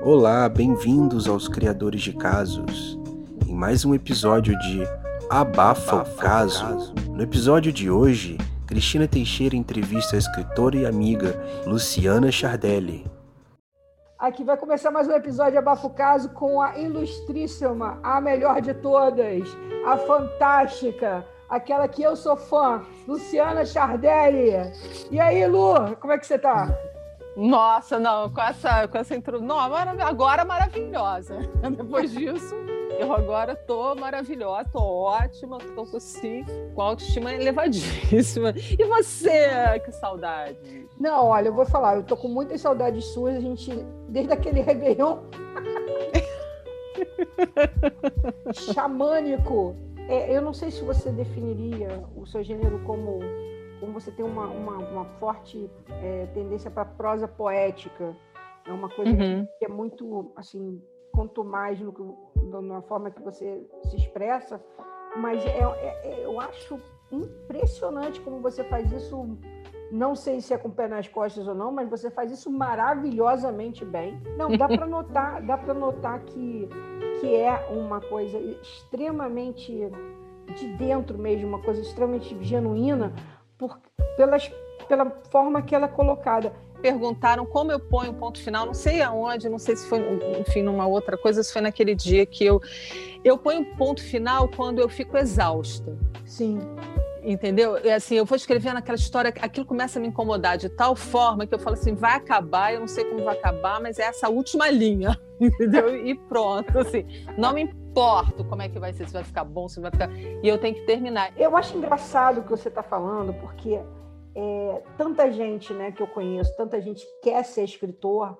Olá, bem-vindos aos Criadores de Casos, em mais um episódio de Abafa o Caso. No episódio de hoje, Cristina Teixeira entrevista a escritora e amiga Luciana Chardelli. Aqui vai começar mais um episódio de Abafa o Caso com a ilustríssima, a melhor de todas, a fantástica, aquela que eu sou fã, Luciana Chardelli. E aí, Lu, como é que você tá? Nossa, não, com essa, com essa introdução. Não, agora maravilhosa. Depois disso, eu agora tô maravilhosa, tô ótima, tô assim, com autoestima elevadíssima. E você, que saudade? Não, olha, eu vou falar, eu tô com muitas saudades suas, a gente, desde aquele Réveillon xamânico. É, eu não sei se você definiria o seu gênero como como você tem uma, uma, uma forte é, tendência para prosa poética, é uma coisa uhum. que é muito, assim, quanto mais no, no, na forma que você se expressa, mas é, é, é, eu acho impressionante como você faz isso. Não sei se é com o pé nas costas ou não, mas você faz isso maravilhosamente bem. Não, dá para notar, dá para notar que, que é uma coisa extremamente de dentro mesmo, uma coisa extremamente genuína, por, pelas, pela forma que ela é colocada. Perguntaram como eu ponho ponto final, não sei aonde, não sei se foi, enfim, numa outra coisa, se foi naquele dia que eu. Eu ponho ponto final quando eu fico exausta. Sim. Entendeu? É assim, eu vou escrevendo aquela história, aquilo começa a me incomodar de tal forma que eu falo assim, vai acabar, eu não sei como vai acabar, mas é essa última linha, entendeu? E pronto, assim, não me importo como é que vai ser, se vai ficar bom, se vai ficar. E eu tenho que terminar. Eu acho engraçado o que você está falando, porque é, tanta gente né, que eu conheço, tanta gente quer ser escritor,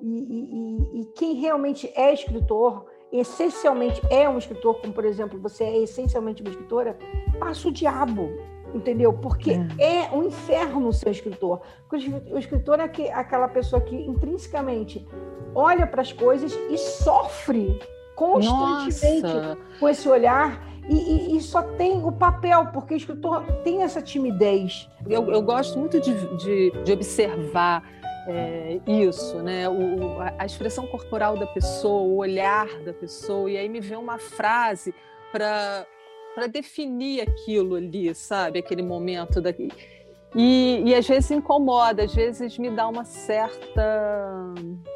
e, e, e, quem realmente é escritor, essencialmente é um escritor, como por exemplo, você é essencialmente uma escritora, passa o diabo, entendeu? Porque é, é um inferno ser escritor. O escritor é aquela pessoa que intrinsecamente olha para as coisas e sofre constantemente Nossa. com esse olhar e, e, e, só tem o papel, porque o escritor tem essa timidez. Eu, eu gosto muito de, de, de observar é, isso, né? O, a expressão corporal da pessoa, o olhar da pessoa, e aí me vem uma frase para definir aquilo ali, sabe? Aquele momento daqui. E, e às vezes incomoda, às vezes me dá uma certa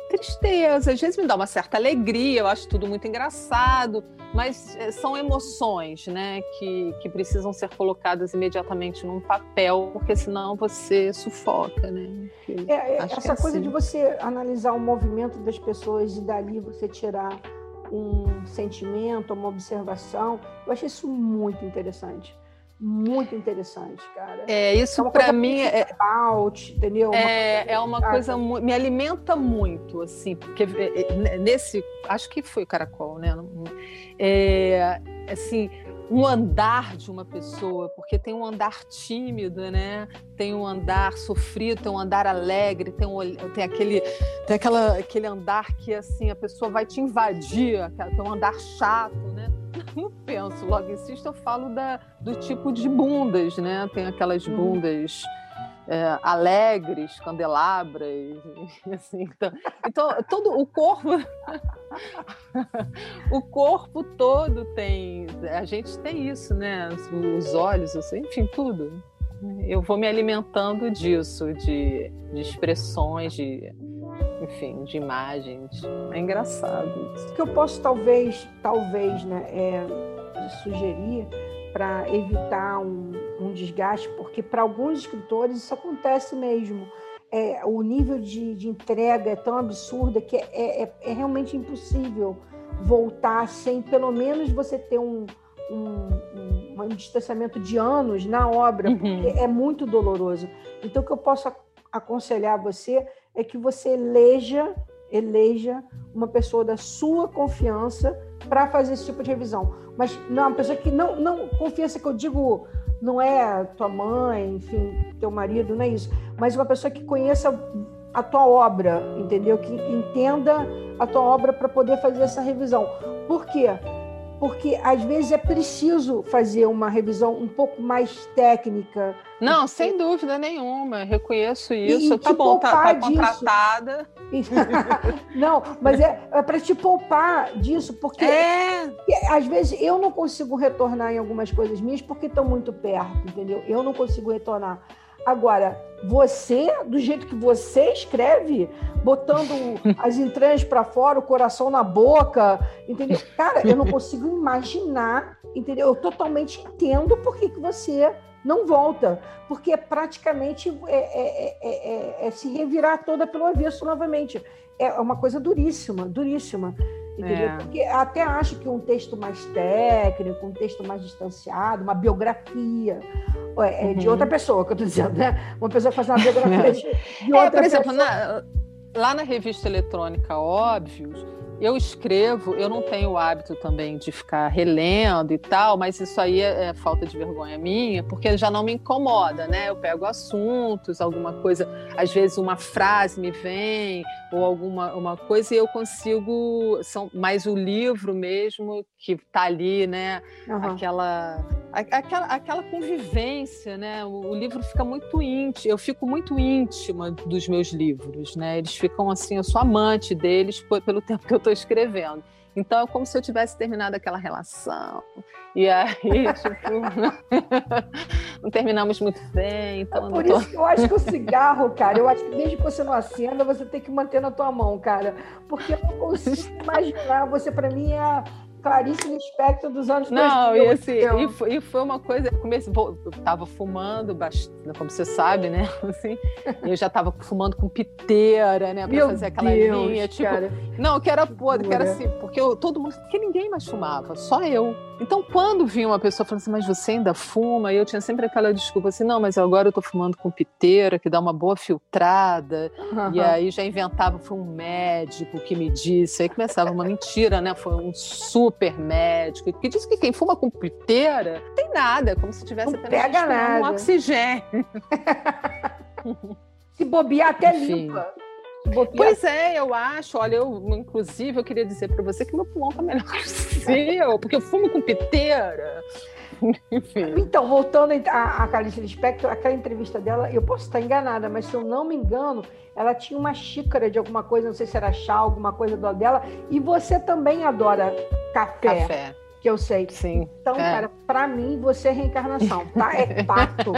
tristeza, às vezes me dá uma certa alegria, eu acho tudo muito engraçado, mas eh, são emoções, né, que, que precisam ser colocadas imediatamente num papel, porque senão você sufoca, né? É, é, essa é coisa assim. de você analisar o movimento das pessoas e dali você tirar um sentimento, uma observação, eu acho isso muito interessante muito interessante, cara. É, isso é para mim é out, entendeu? Uma é, coisa, é uma coisa me alimenta muito, assim, porque é, é, nesse, acho que foi o caracol, né? É, assim, um andar de uma pessoa, porque tem um andar tímido, né? Tem um andar sofrido, tem um andar alegre, tem, um, tem aquele tem aquela, aquele andar que assim a pessoa vai te invadir, tem um andar chato? não penso logo insisto, eu falo da, do tipo de bundas, né? Tem aquelas uhum. bundas é, alegres, candelabras, assim. Então, então todo o corpo, o corpo todo tem, a gente tem isso, né? Os olhos, assim, enfim, tudo. Eu vou me alimentando disso, de, de expressões, de enfim, de imagens. É engraçado isso. O que eu posso talvez, talvez, né, é, sugerir para evitar um, um, desgaste, porque para alguns escritores isso acontece mesmo. É, o nível de, de entrega é tão absurda que é, é, é, realmente impossível voltar sem pelo menos você ter um, um, um, distanciamento de anos na obra, uhum. porque é muito doloroso. Então, o que eu posso aconselhar você é que você eleja, eleja uma pessoa da sua confiança para fazer esse tipo de revisão. Mas não, uma pessoa que não, não confiança que eu digo não é tua mãe, enfim, teu marido, não é isso, mas uma pessoa que conheça a tua obra, entendeu? Que entenda a tua obra para poder fazer essa revisão. Por quê? Porque às vezes é preciso fazer uma revisão um pouco mais técnica. Não, sem dúvida nenhuma, reconheço isso. E, tá bom, tá, tá contratada. não, mas é, é para te poupar disso, porque, é. porque às vezes eu não consigo retornar em algumas coisas minhas porque estão muito perto, entendeu? Eu não consigo retornar. Agora, você, do jeito que você escreve, botando as entranhas para fora, o coração na boca, entendeu? Cara, eu não consigo imaginar, entendeu? Eu totalmente entendo por que, que você não volta, porque é praticamente é, é, é, é, se revirar toda pelo avesso novamente. É uma coisa duríssima, duríssima. É. Porque até acho que um texto mais técnico, um texto mais distanciado, uma biografia é, uhum. de outra pessoa, que eu estou dizendo, né? Uma pessoa que faz uma biografia de, de outra é, por exemplo, pessoa. Na, lá na revista eletrônica Óbvios, eu escrevo, eu não tenho o hábito também de ficar relendo e tal, mas isso aí é, é, falta de vergonha minha, porque já não me incomoda, né? Eu pego assuntos, alguma coisa, às vezes uma frase me vem, ou alguma uma coisa, e eu consigo. São mais o livro mesmo que está ali, né? Uhum. Aquela, aquela, aquela convivência, né? O, o, livro fica muito íntimo, eu fico muito íntima dos meus livros, né? Eles ficam assim, eu sou amante deles pelo tempo que eu estou escrevendo. Então é como se eu tivesse terminado aquela relação. E aí, tipo, não terminamos muito bem. Então é por tô... isso que eu acho que o cigarro, cara, eu acho que desde que você não acenda, você tem que manter na tua mão, cara. Porque eu não consigo imaginar. Você, para mim, é Clarice Lispector dos anos Não, 2000, e assim, e foi, e foi, uma coisa, comecei, eu estava fumando bastante, como você sabe, né? Assim, eu já estava fumando com piteira, né? Para fazer aquela Deus, linha, tipo, cara. não, que era podre, que era assim, porque eu, todo mundo, porque ninguém mais fumava, só eu. Então, quando vinha uma pessoa falando assim, mas você ainda fuma? E eu tinha sempre aquela desculpa assim, não, mas agora eu tô fumando com piteira, que dá uma boa filtrada. Uhum. E aí já inventava, foi um médico que me disse. Aí começava uma mentira, né? Foi um super médico que disse que quem fuma com piteira tem nada, como se tivesse não pega nada. um oxigênio. se bobear até Enfim. limpa. Pois é, eu acho. Olha, eu, inclusive, eu queria dizer para você que meu pulmão tá melhor que o seu, porque eu fumo com piteira. Então, voltando a, a Clarice Lispector, aquela entrevista dela, eu posso estar enganada, mas se eu não me engano, ela tinha uma xícara de alguma coisa, não sei se era chá, alguma coisa do dela, e você também adora café. Café que eu sei. Sim. Então, é. cara, para mim você é reencarnação, tá? É fato.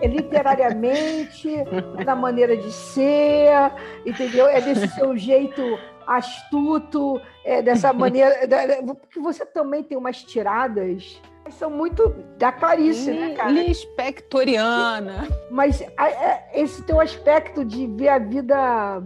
é literariamente, é da maneira de ser, entendeu? É desse seu jeito astuto, é dessa maneira. Porque você também tem umas tiradas são muito da Clarice, né, cara? Lispectoriana. Mas esse teu aspecto de ver a vida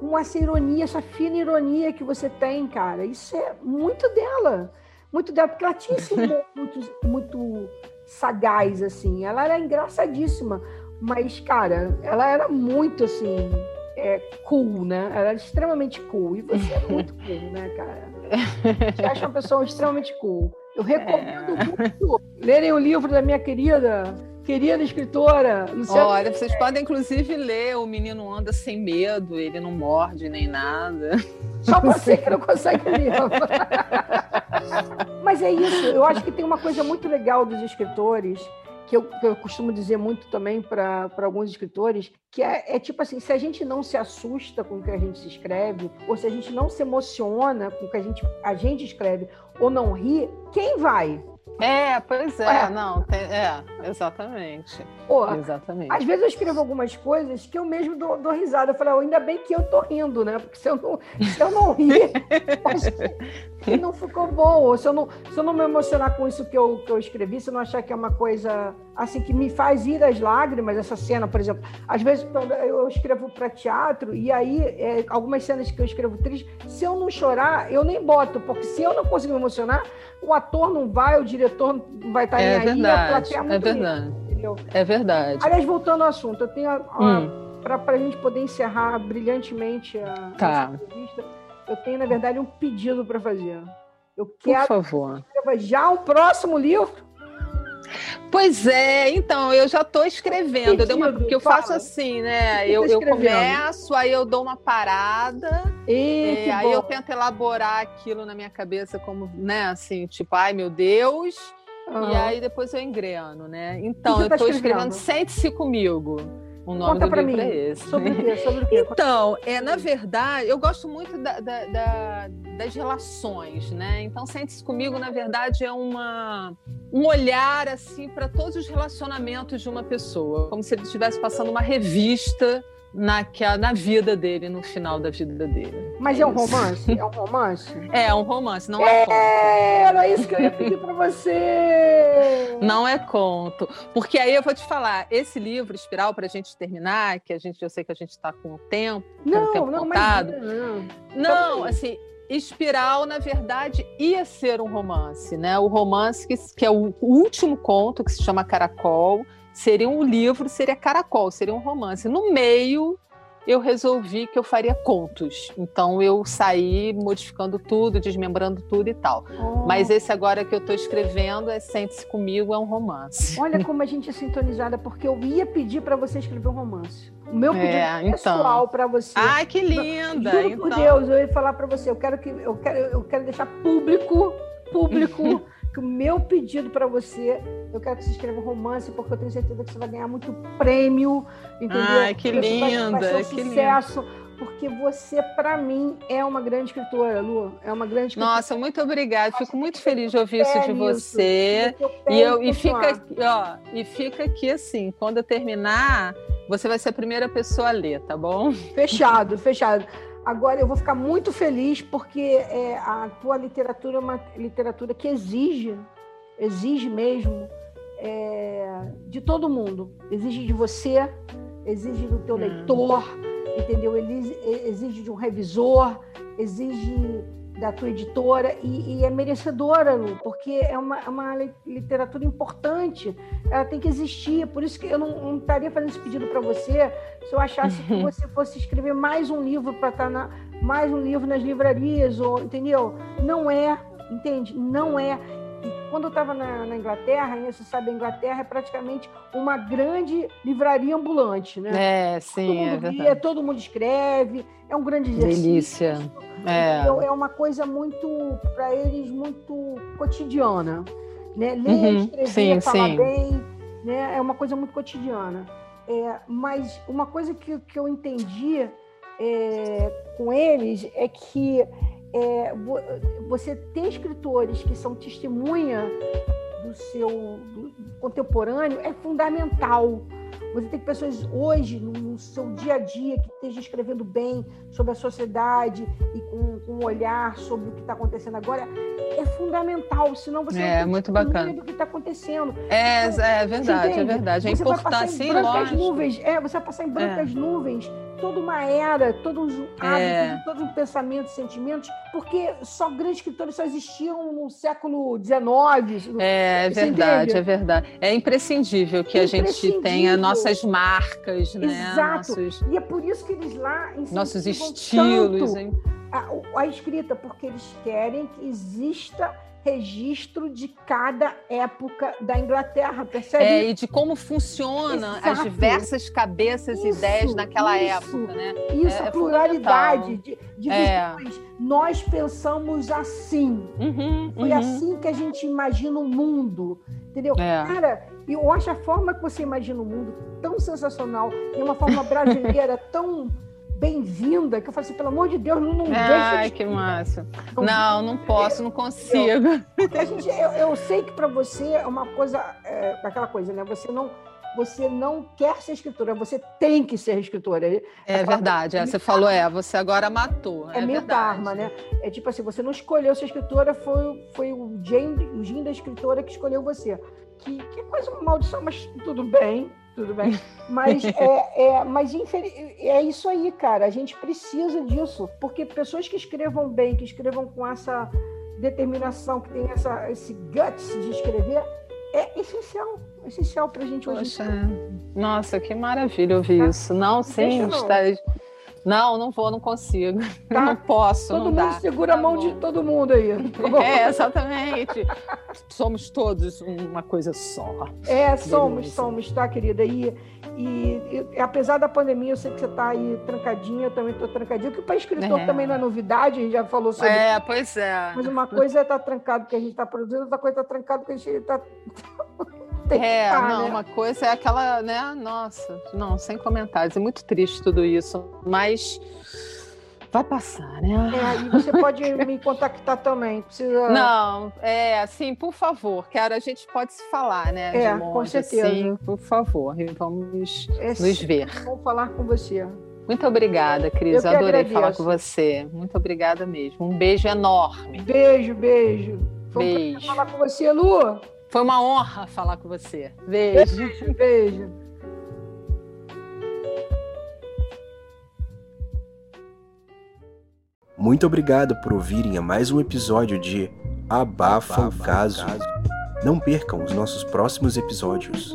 com essa ironia, essa fina ironia que você tem, cara, isso é muito dela muito dela, porque ela tinha esse humor muito, muito sagaz, assim. Ela era engraçadíssima, mas, cara, ela era muito, assim, é, cool, né? Ela era extremamente cool. E você é muito cool, né, cara? Você acha uma pessoa extremamente cool. Eu recomendo é. muito lerem o livro da minha querida querida escritora. Luciana... Olha, vocês podem inclusive ler O Menino Anda Sem Medo, ele não morde nem nada. Só você que não consegue ler. Mas é isso, eu acho que tem uma coisa muito legal dos escritores, que eu, que eu costumo dizer muito também para alguns escritores, que é, é, tipo assim, se a gente não se assusta com o que a gente se escreve, ou se a gente não se emociona com o que a gente, a gente escreve, ou não ri, quem vai? É, pois é, é. não, tem, é, exatamente. Pô, exatamente. Às vezes eu escrevo algumas coisas que eu mesmo dou, dou risada. Eu falo, ainda bem que eu tô rindo, né? Porque se eu não, se eu não rir, que não ficou bom. Se eu não, se eu não me emocionar com isso que eu, que eu escrevi, se eu não achar que é uma coisa assim que me faz ir às lágrimas, essa cena, por exemplo. Às vezes eu escrevo para teatro e aí é, algumas cenas que eu escrevo triste, se eu não chorar, eu nem boto, porque se eu não consigo me emocionar, o ator não vai, o diretor não vai estar é nem verdade, aí, a plateia é muito É verdade. Entendeu? É verdade. Aliás, voltando ao assunto, eu tenho hum. para a gente poder encerrar brilhantemente a tá. entrevista, eu tenho, na verdade, um pedido para fazer. Eu quero Por favor. que já o próximo livro Pois é, então, eu já estou escrevendo, eu uma, porque eu faço assim, né? Eu, eu, começo, aí eu dou uma parada, e, é, aí eu tento elaborar aquilo na minha cabeça como, né, assim, tipo, ai meu Deus, uhum. e aí depois eu engreno, né? Então, eu estou tá escrevendo Sente-se Comigo. O nome Conta do livro mim. é esse. Sobre o quê? Sobre o quê? Então, é, na verdade, eu gosto muito da, da, da, das relações, né? Então, Sente-se Comigo, na verdade, é uma, um olhar assim para todos os relacionamentos de uma pessoa, como se ele estivesse passando uma revista na, na vida dele, no final da vida dele. Mas é, é um romance? É um romance? É, é um romance, não é, é conto. Era isso que eu ia pedir para você! Não é conto. Porque aí eu vou te falar, esse livro, Espiral, para a gente terminar, que a gente, eu sei que a gente está com o tempo, não, com o tempo não, contado. Mas, não, não assim, Espiral, na verdade, ia ser um romance, né? O romance que, que é o último conto, que se chama Caracol, seria um livro, seria Caracol, seria um romance. No meio, eu resolvi que eu faria contos. Então eu saí modificando tudo, desmembrando tudo e tal. Oh. Mas esse agora que eu estou escrevendo é Sente-se Comigo, é um romance. Olha como a gente é sintonizada, porque eu ia pedir para você escrever um romance. O meu pedido é, então. pessoal para você. Ai, que linda! Juro então. por Deus, eu ia falar para você, eu quero que eu quero, eu quero deixar público, público que o meu pedido para você, eu quero que você escreva um romance, porque eu tenho certeza que você vai ganhar muito prêmio, entendeu? Ai, que linda, vai, vai ser um sucesso. Porque você, para mim, é uma grande escritora, Lu. É uma grande escritora. Nossa, muito obrigada. Fico muito feliz de ouvir isso de você. Isso. E, eu, e, fica, ó, e fica aqui assim, quando eu terminar, você vai ser a primeira pessoa a ler, tá bom? Fechado, fechado. Agora eu vou ficar muito feliz porque é, a tua literatura é uma literatura que exige, exige mesmo é, de todo mundo. Exige de você, exige do teu hum. leitor, entendeu? Exige de um revisor, exige da tua editora e, e é merecedora, Lu, porque é uma, é uma, literatura importante, ela tem que existir. Por isso que eu não, não estaria fazendo esse pedido para você se eu achasse que você fosse escrever mais um livro para estar tá na mais um livro nas livrarias, ou entendeu? Não é, entende? Não é. Quando eu estava na, na, Inglaterra, você sabe, a Inglaterra é praticamente uma grande livraria ambulante, né? É, sim, todo mundo é todo mundo escreve, é um grande exercício. Delícia. É. é uma coisa muito, para eles, muito cotidiana. Né? Ler, uhum, escrever, sim, falar sim. bem, né? é uma coisa muito cotidiana. É, mas uma coisa que, que eu entendi é, com eles é que é, você ter escritores que são testemunha do seu do contemporâneo é fundamental você tem pessoas hoje, no seu dia a dia, que estejam escrevendo bem sobre a sociedade e com, com um olhar sobre o que está acontecendo agora. É fundamental, senão você é, não muito bacana. do que está acontecendo. É, então, é verdade, é verdade. É você importante, vai passar em brancas nuvens. É, você vai passar em brancas é. nuvens toda uma era, todos os é. hábitos, é. todos os pensamentos, sentimentos, porque só grandes escritores só existiam no século XIX. É, é verdade, entende? é verdade. É imprescindível que a gente tenha nossas marcas, né? Exato. Nossos... E é por isso que eles lá nossos estilos, hein? A, a escrita, porque eles querem que exista registro de cada época da Inglaterra, percebe? É, e de como funciona Exato. as diversas cabeças e ideias naquela isso, época, né? Isso, é, a é pluralidade de, de é. visões. Nós pensamos assim. Uhum, Foi uhum. assim que a gente imagina o mundo, entendeu? É. Cara, eu acho a forma que você imagina o mundo tão sensacional e uma forma brasileira tão bem-vinda, que eu falei assim, pelo amor de Deus, não, não deixa Ai, de... que massa. Não, não, não posso, não consigo. Eu, gente, eu, eu sei que para você é uma coisa, é, aquela coisa, né? Você não, você não quer ser escritora, você tem que ser escritora. É, é verdade, é, você falou, é, você agora matou. É, é minha karma, né? É tipo assim, você não escolheu ser escritora, foi, foi o Jane, o Jim da escritora que escolheu você. Que, que coisa uma maldição, mas tudo bem, tudo bem. Mas é, é, mas é isso aí, cara. A gente precisa disso, porque pessoas que escrevam bem, que escrevam com essa determinação, que tem essa, esse guts de escrever, é essencial, é essencial para a gente hoje. Poxa, nossa, que maravilha ouvir tá? isso. Não, sim, está Não, não vou, não consigo. Tá. Não posso, todo não mundo dá. segura tá a mão bom. de todo mundo aí. É, exatamente. somos todos uma coisa só. É, somos, Beleza. somos, tá, querida? E, e, e, apesar da pandemia, eu sei que você está aí trancadinha, eu também estou trancadinha, que para escritor é. também não é novidade, a gente já falou sobre É, pois é. Mas uma coisa é estar tá trancado porque a gente está produzindo, outra coisa é estar tá trancado porque a gente está é, tá, não, né? uma coisa é aquela, né? Nossa, não, sem comentários. É muito triste tudo isso, mas vai passar, né? É, e você pode me contactar também. Precisa... Não, é assim, por favor, quero, a gente pode se falar, né? É, monte, com certeza. Sim, por favor, vamos é, nos ver. Vou falar com você. Muito obrigada, Cris. Eu Adorei agradeço. falar com você. Muito obrigada mesmo. Um beijo enorme. Beijo, beijo. Foi beijo. Um falar com você, Lu. Foi uma honra falar com você. Beijo. Beijo. beijo. Muito obrigado por ouvirem a mais um episódio de Abafa, Abafa o caso. caso. Não percam os nossos próximos episódios.